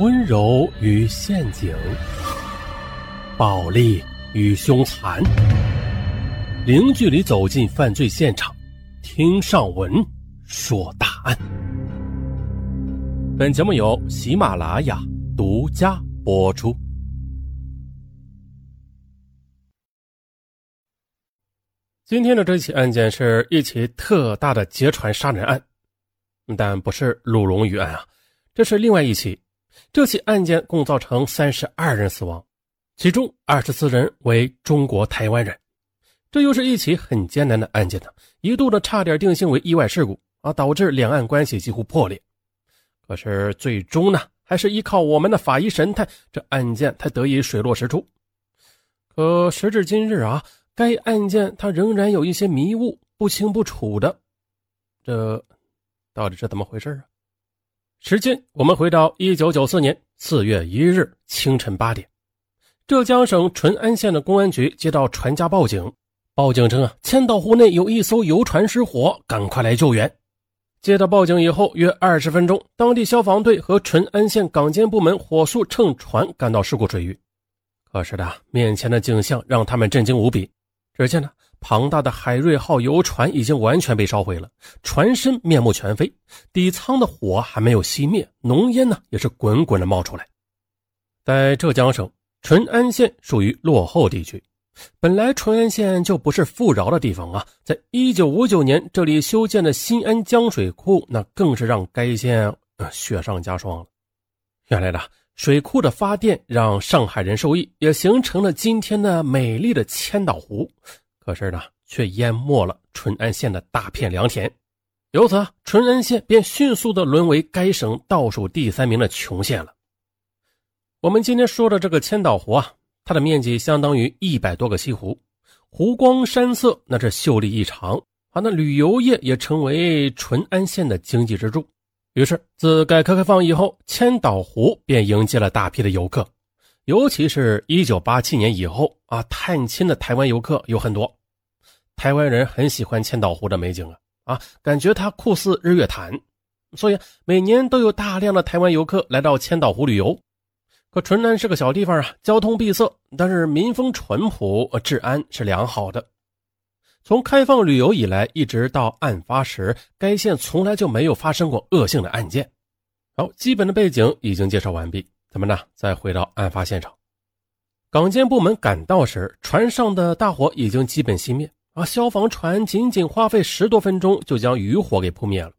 温柔与陷阱，暴力与凶残，零距离走进犯罪现场，听上文说大案。本节目由喜马拉雅独家播出。今天的这起案件是一起特大的劫船杀人案，但不是鲁龙鱼案啊，这是另外一起。这起案件共造成三十二人死亡，其中二十四人为中国台湾人。这又是一起很艰难的案件呢，一度呢差点定性为意外事故啊，导致两岸关系几乎破裂。可是最终呢，还是依靠我们的法医神探，这案件才得以水落石出。可时至今日啊。该案件它仍然有一些迷雾，不清不楚的，这到底是怎么回事啊？时间我们回到一九九四年四月一日清晨八点，浙江省淳安县的公安局接到船家报警，报警称啊，千岛湖内有一艘游船失火，赶快来救援。接到报警以后，约二十分钟，当地消防队和淳安县港监部门火速乘船赶到事故水域。可是的，面前的景象让他们震惊无比。只见呢，庞大的海瑞号游船已经完全被烧毁了，船身面目全非，底舱的火还没有熄灭，浓烟呢也是滚滚的冒出来。在浙江省淳安县属于落后地区，本来淳安县就不是富饶的地方啊，在一九五九年这里修建的新安江水库，那更是让该县雪上加霜了。原来的。水库的发电让上海人受益，也形成了今天的美丽的千岛湖。可是呢，却淹没了淳安县的大片良田，由此淳安县便迅速的沦为该省倒数第三名的穷县了。我们今天说的这个千岛湖啊，它的面积相当于一百多个西湖，湖光山色那是秀丽异常啊。那旅游业也成为淳安县的经济支柱。于是，自改革开放以后，千岛湖便迎接了大批的游客，尤其是一九八七年以后啊，探亲的台湾游客有很多。台湾人很喜欢千岛湖的美景啊啊，感觉它酷似日月潭，所以每年都有大量的台湾游客来到千岛湖旅游。可淳安是个小地方啊，交通闭塞，但是民风淳朴，治安是良好的。从开放旅游以来，一直到案发时，该县从来就没有发生过恶性的案件。好，基本的背景已经介绍完毕，咱们呢再回到案发现场。港监部门赶到时，船上的大火已经基本熄灭，而消防船仅仅花费十多分钟就将余火给扑灭了。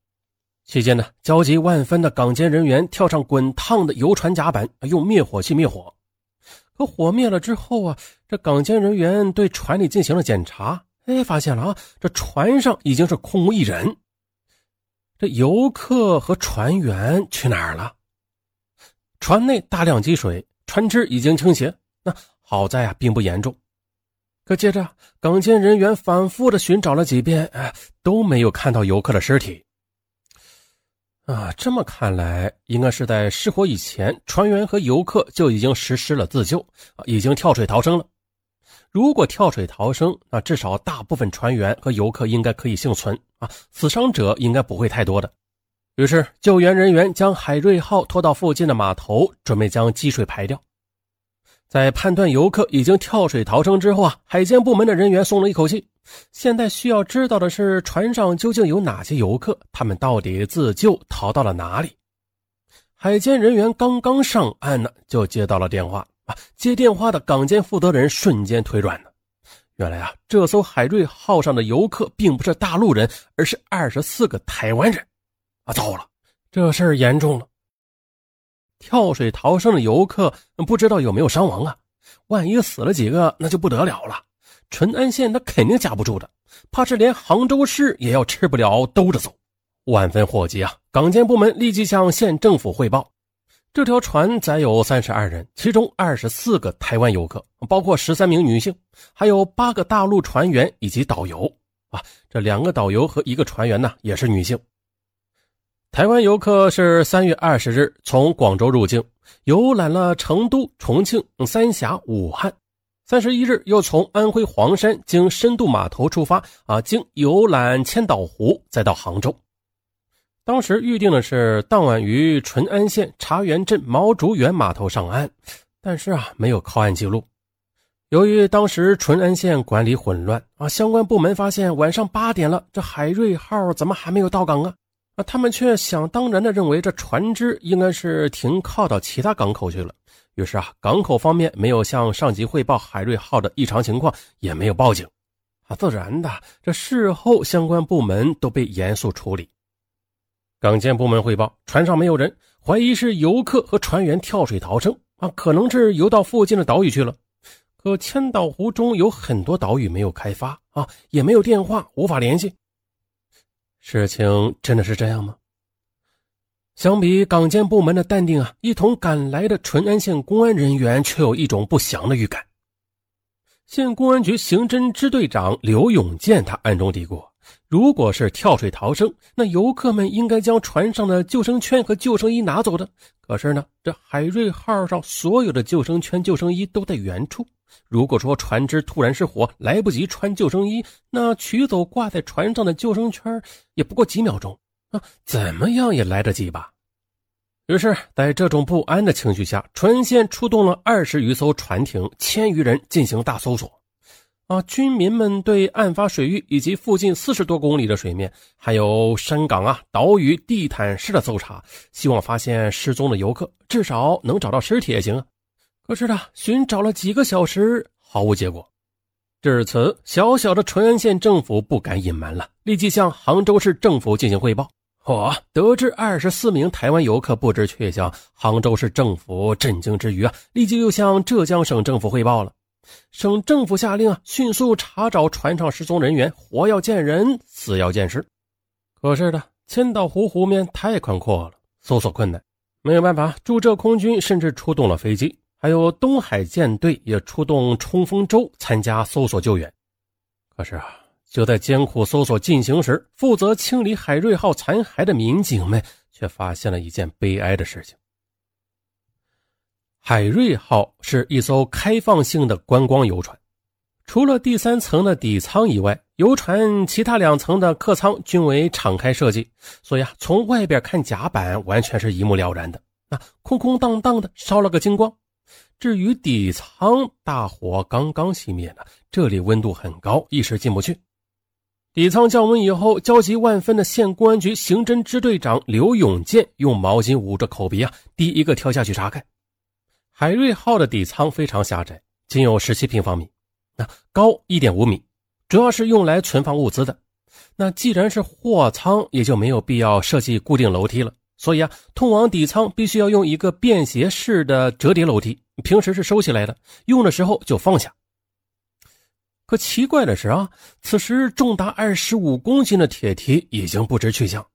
期间呢，焦急万分的港监人员跳上滚烫的游船甲板，用灭火器灭火。可火灭了之后啊，这港监人员对船里进行了检查。哎，发现了啊！这船上已经是空无一人，这游客和船员去哪儿了？船内大量积水，船只已经倾斜。那好在啊，并不严重。可接着，港监人员反复的寻找了几遍，哎，都没有看到游客的尸体。啊，这么看来，应该是在失火以前，船员和游客就已经实施了自救，啊，已经跳水逃生了。如果跳水逃生，那至少大部分船员和游客应该可以幸存啊，死伤者应该不会太多的。于是，救援人员将海瑞号拖到附近的码头，准备将积水排掉。在判断游客已经跳水逃生之后啊，海监部门的人员松了一口气。现在需要知道的是，船上究竟有哪些游客？他们到底自救逃到了哪里？海监人员刚刚上岸呢，就接到了电话。啊！接电话的港监负责人瞬间腿软了。原来啊，这艘海瑞号上的游客并不是大陆人，而是二十四个台湾人。啊，糟了，这事儿严重了！跳水逃生的游客不知道有没有伤亡啊？万一死了几个，那就不得了了。淳安县他肯定架不住的，怕是连杭州市也要吃不了兜着走。万分火急啊！港监部门立即向县政府汇报。这条船载有三十二人，其中二十四个台湾游客，包括十三名女性，还有八个大陆船员以及导游。啊，这两个导游和一个船员呢，也是女性。台湾游客是三月二十日从广州入境，游览了成都、重庆、三峡、武汉。三十一日又从安徽黄山经深度码头出发，啊，经游览千岛湖，再到杭州。当时预定的是当晚于淳安县茶园镇毛竹园码头上岸，但是啊，没有靠岸记录。由于当时淳安县管理混乱啊，相关部门发现晚上八点了，这海瑞号怎么还没有到港啊？啊，他们却想当然的认为这船只应该是停靠到其他港口去了。于是啊，港口方面没有向上级汇报海瑞号的异常情况，也没有报警。啊，自然的，这事后相关部门都被严肃处理。港监部门汇报，船上没有人，怀疑是游客和船员跳水逃生啊，可能是游到附近的岛屿去了。可千岛湖中有很多岛屿没有开发啊，也没有电话，无法联系。事情真的是这样吗？相比港监部门的淡定啊，一同赶来的淳安县公安人员却有一种不祥的预感。县公安局刑侦支队长刘永健他暗中嘀咕。如果是跳水逃生，那游客们应该将船上的救生圈和救生衣拿走的。可是呢，这海瑞号上所有的救生圈、救生衣都在原处。如果说船只突然失火，来不及穿救生衣，那取走挂在船上的救生圈也不过几秒钟啊，怎么样也来得及吧？于是，在这种不安的情绪下，船县出动了二十余艘船艇，千余人进行大搜索。啊！军民们对案发水域以及附近四十多公里的水面，还有山岗啊、岛屿、地毯式的搜查，希望发现失踪的游客，至少能找到尸体也行啊。可是呢，寻找了几个小时，毫无结果。至此，小小的淳安县政府不敢隐瞒了，立即向杭州市政府进行汇报。嚯！得知二十四名台湾游客不知去向，杭州市政府震惊之余啊，立即又向浙江省政府汇报了。省政府下令啊，迅速查找船上失踪人员，活要见人，死要见尸。可是呢，千岛湖湖面太宽阔了，搜索困难，没有办法。驻浙空军甚至出动了飞机，还有东海舰队也出动冲锋舟参加搜索救援。可是啊，就在艰苦搜索进行时，负责清理海瑞号残骸的民警们却发现了一件悲哀的事情。海瑞号是一艘开放性的观光游船，除了第三层的底舱以外，游船其他两层的客舱均为敞开设计，所以啊，从外边看甲板完全是一目了然的，那，空空荡荡的，烧了个精光。至于底舱，大火刚刚熄灭呢，这里温度很高，一时进不去。底舱降温以后，焦急万分的县公安局刑侦支队长刘永健用毛巾捂着口鼻啊，第一个跳下去查看。海瑞号的底舱非常狭窄，仅有十七平方米，那高一点五米，主要是用来存放物资的。那既然是货舱，也就没有必要设计固定楼梯了。所以啊，通往底舱必须要用一个便携式的折叠楼梯，平时是收起来的，用的时候就放下。可奇怪的是啊，此时重达二十五公斤的铁梯已经不知去向。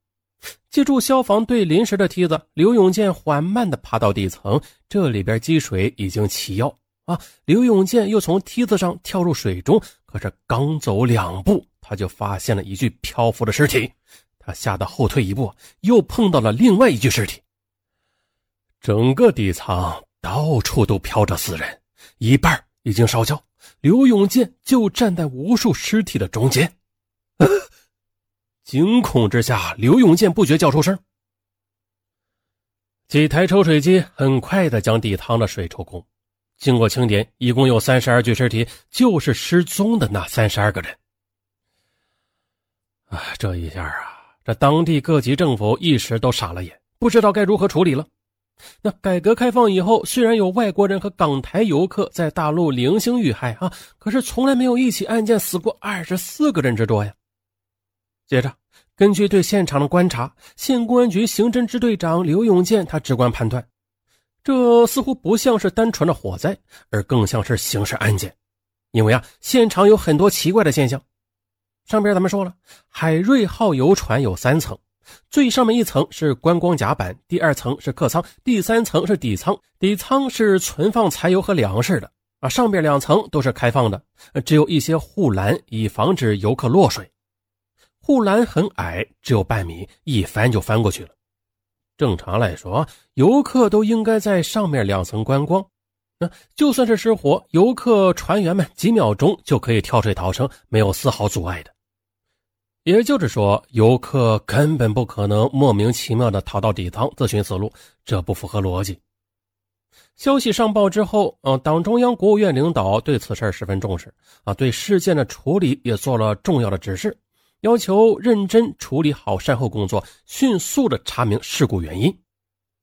借助消防队临时的梯子，刘永健缓慢地爬到底层。这里边积水已经齐腰啊！刘永健又从梯子上跳入水中，可是刚走两步，他就发现了一具漂浮的尸体。他吓得后退一步，又碰到了另外一具尸体。整个底层到处都飘着死人，一半已经烧焦。刘永健就站在无数尸体的中间。惊恐之下，刘永健不觉叫出声。几台抽水机很快的将底舱的水抽空。经过清点，一共有三十二具尸体，就是失踪的那三十二个人。啊，这一下啊，这当地各级政府一时都傻了眼，不知道该如何处理了。那改革开放以后，虽然有外国人和港台游客在大陆零星遇害啊，可是从来没有一起案件死过二十四个人之多呀。接着。根据对现场的观察，县公安局刑侦支队长刘永健他直观判断，这似乎不像是单纯的火灾，而更像是刑事案件。因为啊，现场有很多奇怪的现象。上边咱们说了，海瑞号游船有三层，最上面一层是观光甲板，第二层是客舱，第三层是底舱。底舱是存放柴油和粮食的啊，上边两层都是开放的，只有一些护栏，以防止游客落水。护栏很矮，只有半米，一翻就翻过去了。正常来说，游客都应该在上面两层观光。那就算是失火，游客船员们几秒钟就可以跳水逃生，没有丝毫阻碍的。也就是说，游客根本不可能莫名其妙的逃到底仓自寻死路，这不符合逻辑。消息上报之后，啊，党中央、国务院领导对此事十分重视，啊，对事件的处理也做了重要的指示，要求认真处理好善后工作，迅速的查明事故原因。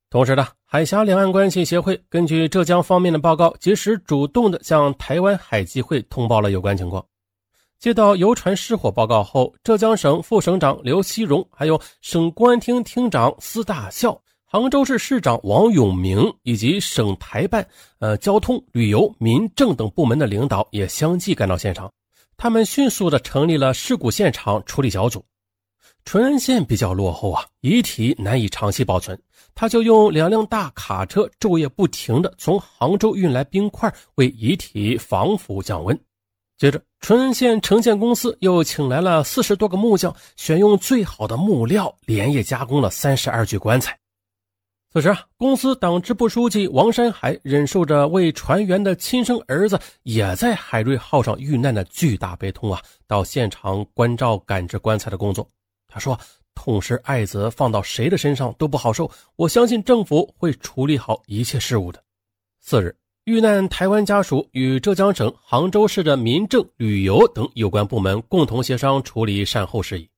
同时呢，海峡两岸关系协会根据浙江方面的报告，及时主动的向台湾海基会通报了有关情况。接到游船失火报告后，浙江省副省长刘锡荣，还有省公安厅厅长司大校。杭州市市长王永明以及省台办、呃交通、旅游、民政等部门的领导也相继赶到现场。他们迅速的成立了事故现场处理小组。淳安县比较落后啊，遗体难以长期保存，他就用两辆大卡车昼夜不停的从杭州运来冰块，为遗体防腐降温。接着，淳安县城建公司又请来了四十多个木匠，选用最好的木料，连夜加工了三十二具棺材。此时啊，公司党支部书记王山海忍受着为船员的亲生儿子也在海瑞号上遇难的巨大悲痛啊，到现场关照赶制棺材的工作。他说：“痛失爱子，放到谁的身上都不好受。我相信政府会处理好一切事务的。”次日，遇难台湾家属与浙江省杭州市的民政、旅游等有关部门共同协商处理善后事宜。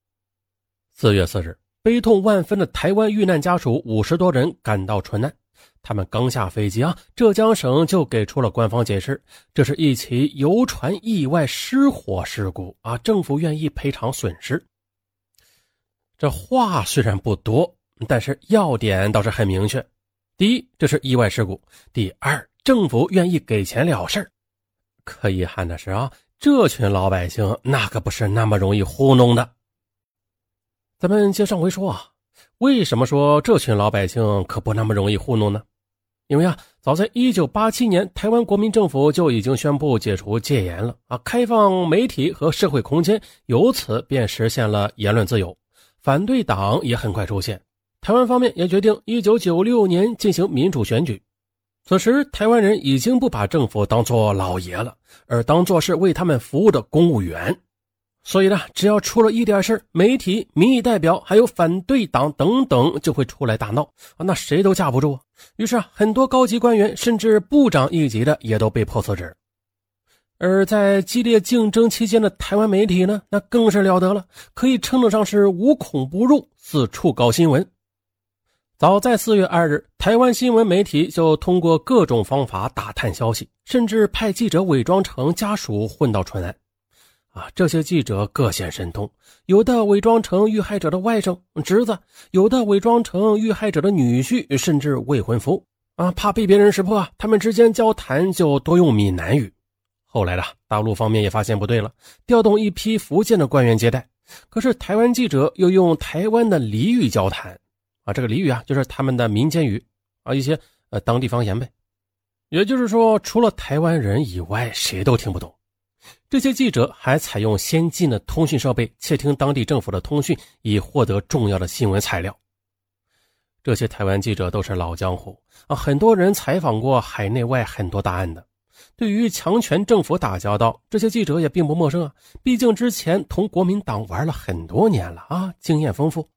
四月四日。悲痛万分的台湾遇难家属五十多人赶到淳安，他们刚下飞机啊，浙江省就给出了官方解释，这是一起游船意外失火事故啊，政府愿意赔偿损失。这话虽然不多，但是要点倒是很明确：第一，这是意外事故；第二，政府愿意给钱了事可遗憾的是啊，这群老百姓那可不是那么容易糊弄的。咱们接上回说啊，为什么说这群老百姓可不那么容易糊弄呢？因为啊，早在一九八七年，台湾国民政府就已经宣布解除戒严了啊，开放媒体和社会空间，由此便实现了言论自由。反对党也很快出现，台湾方面也决定一九九六年进行民主选举。此时，台湾人已经不把政府当作老爷了，而当作是为他们服务的公务员。所以呢，只要出了一点事媒体、民意代表还有反对党等等就会出来大闹啊，那谁都架不住。于是啊，很多高级官员甚至部长一级的也都被迫辞职。而在激烈竞争期间的台湾媒体呢，那更是了得了，可以称得上是无孔不入，四处搞新闻。早在四月二日，台湾新闻媒体就通过各种方法打探消息，甚至派记者伪装成家属混到淳安。啊，这些记者各显神通，有的伪装成遇害者的外甥、侄子，有的伪装成遇害者的女婿，甚至未婚夫。啊，怕被别人识破，他们之间交谈就多用闽南语。后来的大陆方面也发现不对了，调动一批福建的官员接待。可是台湾记者又用台湾的俚语交谈。啊，这个俚语啊，就是他们的民间语啊，一些呃当地方言呗。也就是说，除了台湾人以外，谁都听不懂。这些记者还采用先进的通讯设备窃听当地政府的通讯，以获得重要的新闻材料。这些台湾记者都是老江湖啊，很多人采访过海内外很多大案的，对于强权政府打交道，这些记者也并不陌生啊。毕竟之前同国民党玩了很多年了啊，经验丰富。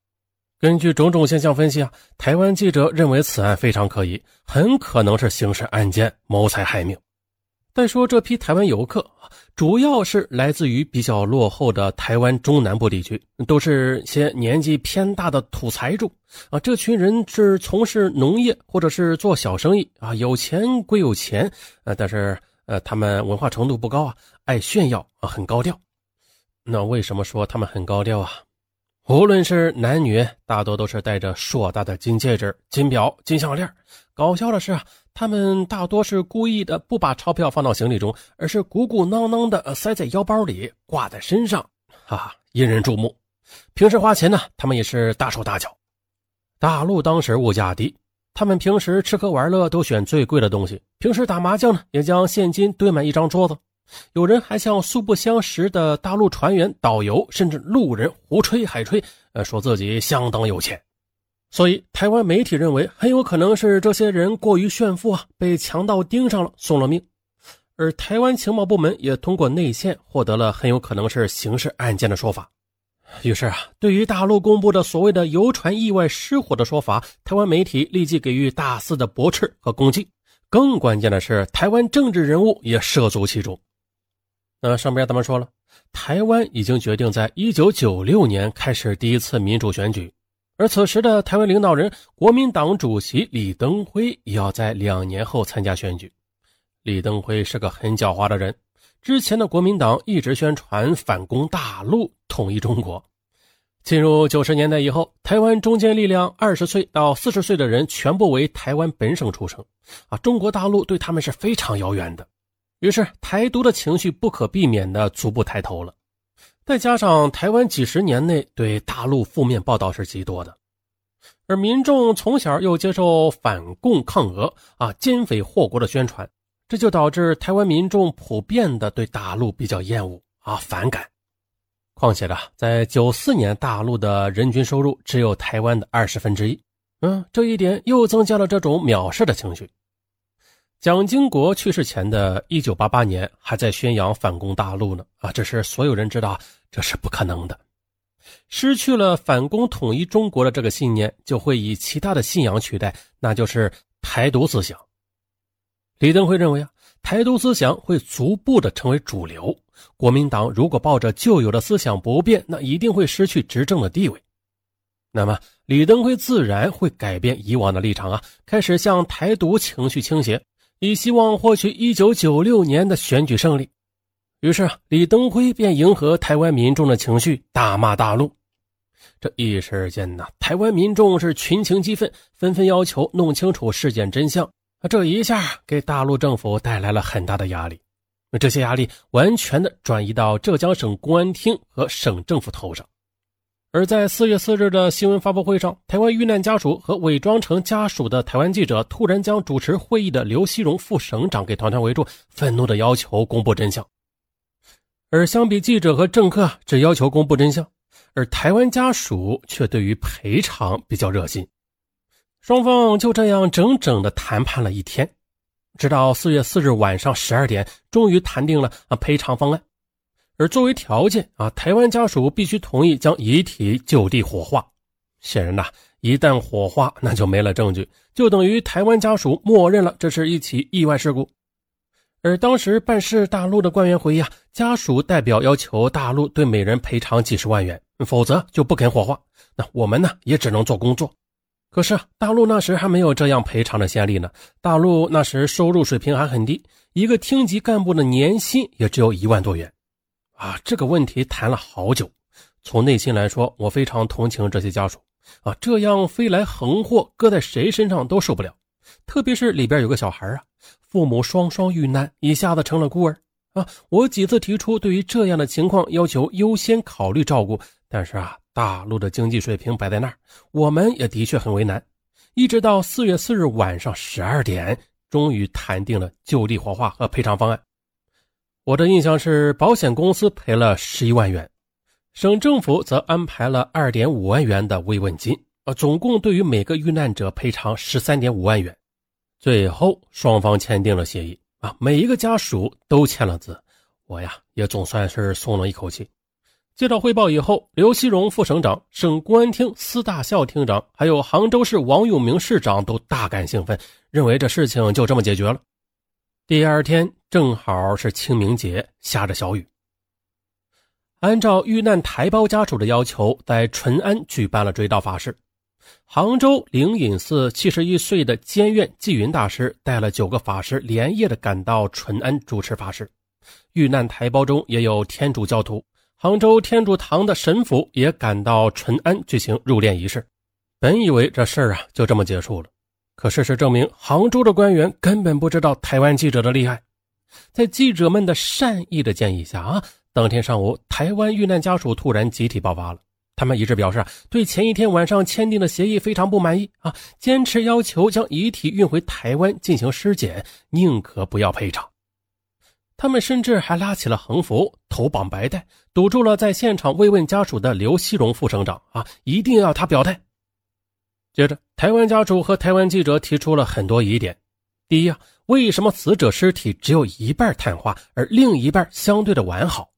根据种种现象分析啊，台湾记者认为此案非常可疑，很可能是刑事案件，谋财害命。再说这批台湾游客，主要是来自于比较落后的台湾中南部地区，都是些年纪偏大的土财主啊。这群人是从事农业或者是做小生意啊，有钱归有钱啊，但是呃，他们文化程度不高啊，爱炫耀啊，很高调。那为什么说他们很高调啊？无论是男女，大多都是戴着硕大的金戒指、金表、金项链。搞笑的是啊。他们大多是故意的，不把钞票放到行李中，而是鼓鼓囊囊的塞在腰包里，挂在身上，哈哈，引人注目。平时花钱呢，他们也是大手大脚。大陆当时物价低，他们平时吃喝玩乐都选最贵的东西，平时打麻将呢，也将现金堆满一张桌子。有人还向素不相识的大陆船员、导游，甚至路人胡吹海吹，呃，说自己相当有钱。所以，台湾媒体认为很有可能是这些人过于炫富啊，被强盗盯上了，送了命。而台湾情报部门也通过内线获得了很有可能是刑事案件的说法。于是啊，对于大陆公布的所谓的游船意外失火的说法，台湾媒体立即给予大肆的驳斥和攻击。更关键的是，台湾政治人物也涉足其中。那上边咱们说了，台湾已经决定在一九九六年开始第一次民主选举，而此时的台湾领导人国民党主席李登辉也要在两年后参加选举。李登辉是个很狡猾的人。之前的国民党一直宣传反攻大陆、统一中国。进入九十年代以后，台湾中坚力量二十岁到四十岁的人全部为台湾本省出生，啊，中国大陆对他们是非常遥远的。于是，台独的情绪不可避免的逐步抬头了。再加上台湾几十年内对大陆负面报道是极多的，而民众从小又接受反共抗俄、啊奸匪祸国的宣传。这就导致台湾民众普遍的对大陆比较厌恶啊反感。况且呢，在九四年大陆的人均收入只有台湾的二十分之一，嗯，这一点又增加了这种藐视的情绪。蒋经国去世前的一九八八年还在宣扬反攻大陆呢，啊，这是所有人知道这是不可能的。失去了反攻统一中国的这个信念，就会以其他的信仰取代，那就是台独思想。李登辉认为啊，台独思想会逐步的成为主流。国民党如果抱着旧有的思想不变，那一定会失去执政的地位。那么，李登辉自然会改变以往的立场啊，开始向台独情绪倾斜，以希望获取一九九六年的选举胜利。于是啊，李登辉便迎合台湾民众的情绪，大骂大陆。这一时间呢，台湾民众是群情激愤，纷纷要求弄清楚事件真相。这一下给大陆政府带来了很大的压力，这些压力完全的转移到浙江省公安厅和省政府头上。而在四月四日的新闻发布会上，台湾遇难家属和伪装成家属的台湾记者突然将主持会议的刘锡荣副省长给团团围住，愤怒的要求公布真相。而相比记者和政客只要求公布真相，而台湾家属却对于赔偿比较热心。双方就这样整整的谈判了一天，直到四月四日晚上十二点，终于谈定了赔偿方案。而作为条件啊，台湾家属必须同意将遗体就地火化。显然呐，一旦火化，那就没了证据，就等于台湾家属默认了这是一起意外事故。而当时办事大陆的官员回忆啊，家属代表要求大陆对每人赔偿几十万元，否则就不肯火化。那我们呢，也只能做工作。可是大陆那时还没有这样赔偿的先例呢。大陆那时收入水平还很低，一个厅级干部的年薪也只有一万多元。啊，这个问题谈了好久。从内心来说，我非常同情这些家属。啊，这样飞来横祸，搁在谁身上都受不了。特别是里边有个小孩啊，父母双双遇难，一下子成了孤儿。啊，我几次提出对于这样的情况要求优先考虑照顾，但是啊。大陆的经济水平摆在那儿，我们也的确很为难。一直到四月四日晚上十二点，终于谈定了就地火化和赔偿方案。我的印象是，保险公司赔了十一万元，省政府则安排了二点五万元的慰问金，啊，总共对于每个遇难者赔偿十三点五万元。最后双方签订了协议，啊，每一个家属都签了字，我呀也总算是松了一口气。接到汇报以后，刘锡荣副省长、省公安厅司大校厅长，还有杭州市王永明市长都大感兴奋，认为这事情就这么解决了。第二天正好是清明节，下着小雨。按照遇难台胞家属的要求，在淳安举办了追悼法事。杭州灵隐寺七十一岁的监院纪云大师带了九个法师，连夜的赶到淳安主持法事。遇难台胞中也有天主教徒。杭州天主堂的神父也赶到淳安举行入殓仪式。本以为这事儿啊就这么结束了，可事实证明，杭州的官员根本不知道台湾记者的厉害。在记者们的善意的建议下啊，当天上午，台湾遇难家属突然集体爆发了。他们一致表示啊，对前一天晚上签订的协议非常不满意啊，坚持要求将遗体运回台湾进行尸检，宁可不要赔偿。他们甚至还拉起了横幅，头绑白带，堵住了在现场慰问家属的刘锡荣副省长啊！一定要他表态。接着，台湾家属和台湾记者提出了很多疑点：第一啊，为什么死者尸体只有一半碳化，而另一半相对的完好？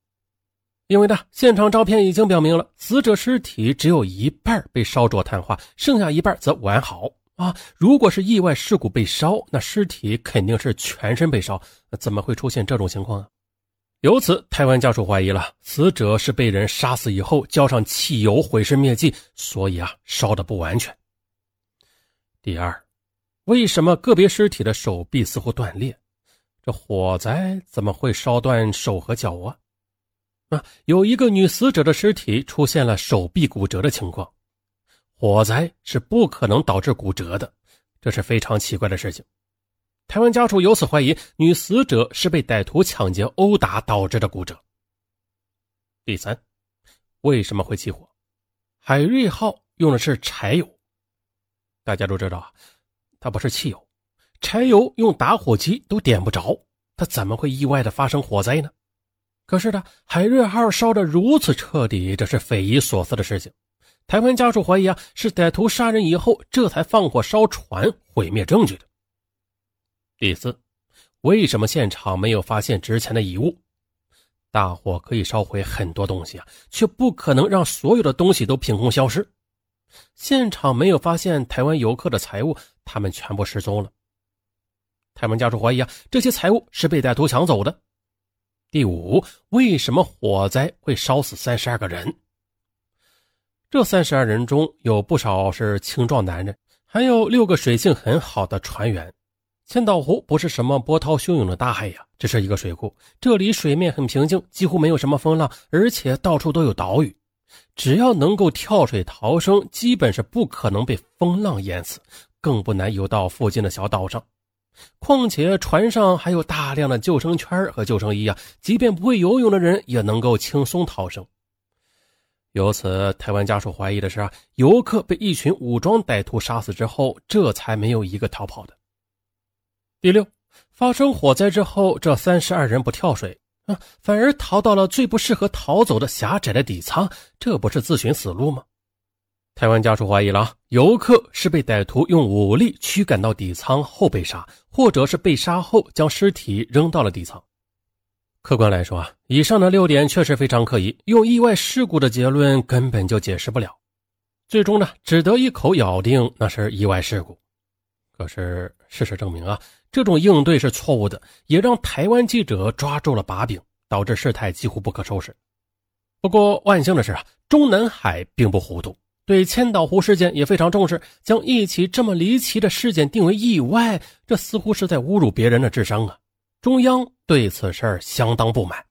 因为呢，现场照片已经表明了，死者尸体只有一半被烧灼碳化，剩下一半则完好啊。如果是意外事故被烧，那尸体肯定是全身被烧，怎么会出现这种情况啊？由此，台湾家属怀疑了，死者是被人杀死以后浇上汽油毁尸灭迹，所以啊，烧的不完全。第二，为什么个别尸体的手臂似乎断裂？这火灾怎么会烧断手和脚啊？啊，有一个女死者的尸体出现了手臂骨折的情况，火灾是不可能导致骨折的，这是非常奇怪的事情。台湾家属由此怀疑女死者是被歹徒抢劫殴打导致的骨折。第三，为什么会起火？海瑞号用的是柴油，大家都知道啊，它不是汽油，柴油用打火机都点不着，它怎么会意外的发生火灾呢？可是呢，海瑞号烧得如此彻底，这是匪夷所思的事情。台湾家属怀疑啊，是歹徒杀人以后，这才放火烧船，毁灭证据的。第四，为什么现场没有发现值钱的遗物？大火可以烧毁很多东西啊，却不可能让所有的东西都凭空消失。现场没有发现台湾游客的财物，他们全部失踪了。台湾家属怀疑啊，这些财物是被歹徒抢走的。第五，为什么火灾会烧死三十二个人？这三十二人中有不少是青壮男人，还有六个水性很好的船员。千岛湖不是什么波涛汹涌的大海呀，这是一个水库，这里水面很平静，几乎没有什么风浪，而且到处都有岛屿。只要能够跳水逃生，基本是不可能被风浪淹死，更不难游到附近的小岛上。况且船上还有大量的救生圈和救生衣啊，即便不会游泳的人也能够轻松逃生。由此，台湾家属怀疑的是啊，游客被一群武装歹徒杀死之后，这才没有一个逃跑的。第六，发生火灾之后，这三十二人不跳水啊，反而逃到了最不适合逃走的狭窄的底舱，这不是自寻死路吗？台湾家属怀疑了，游客是被歹徒用武力驱赶到底舱后被杀，或者是被杀后将尸体扔到了底舱。客观来说啊，以上的六点确实非常可疑，用意外事故的结论根本就解释不了。最终呢，只得一口咬定那是意外事故。可是事实证明啊，这种应对是错误的，也让台湾记者抓住了把柄，导致事态几乎不可收拾。不过万幸的是啊，中南海并不糊涂。对千岛湖事件也非常重视，将一起这么离奇的事件定为意外，这似乎是在侮辱别人的智商啊！中央对此事相当不满。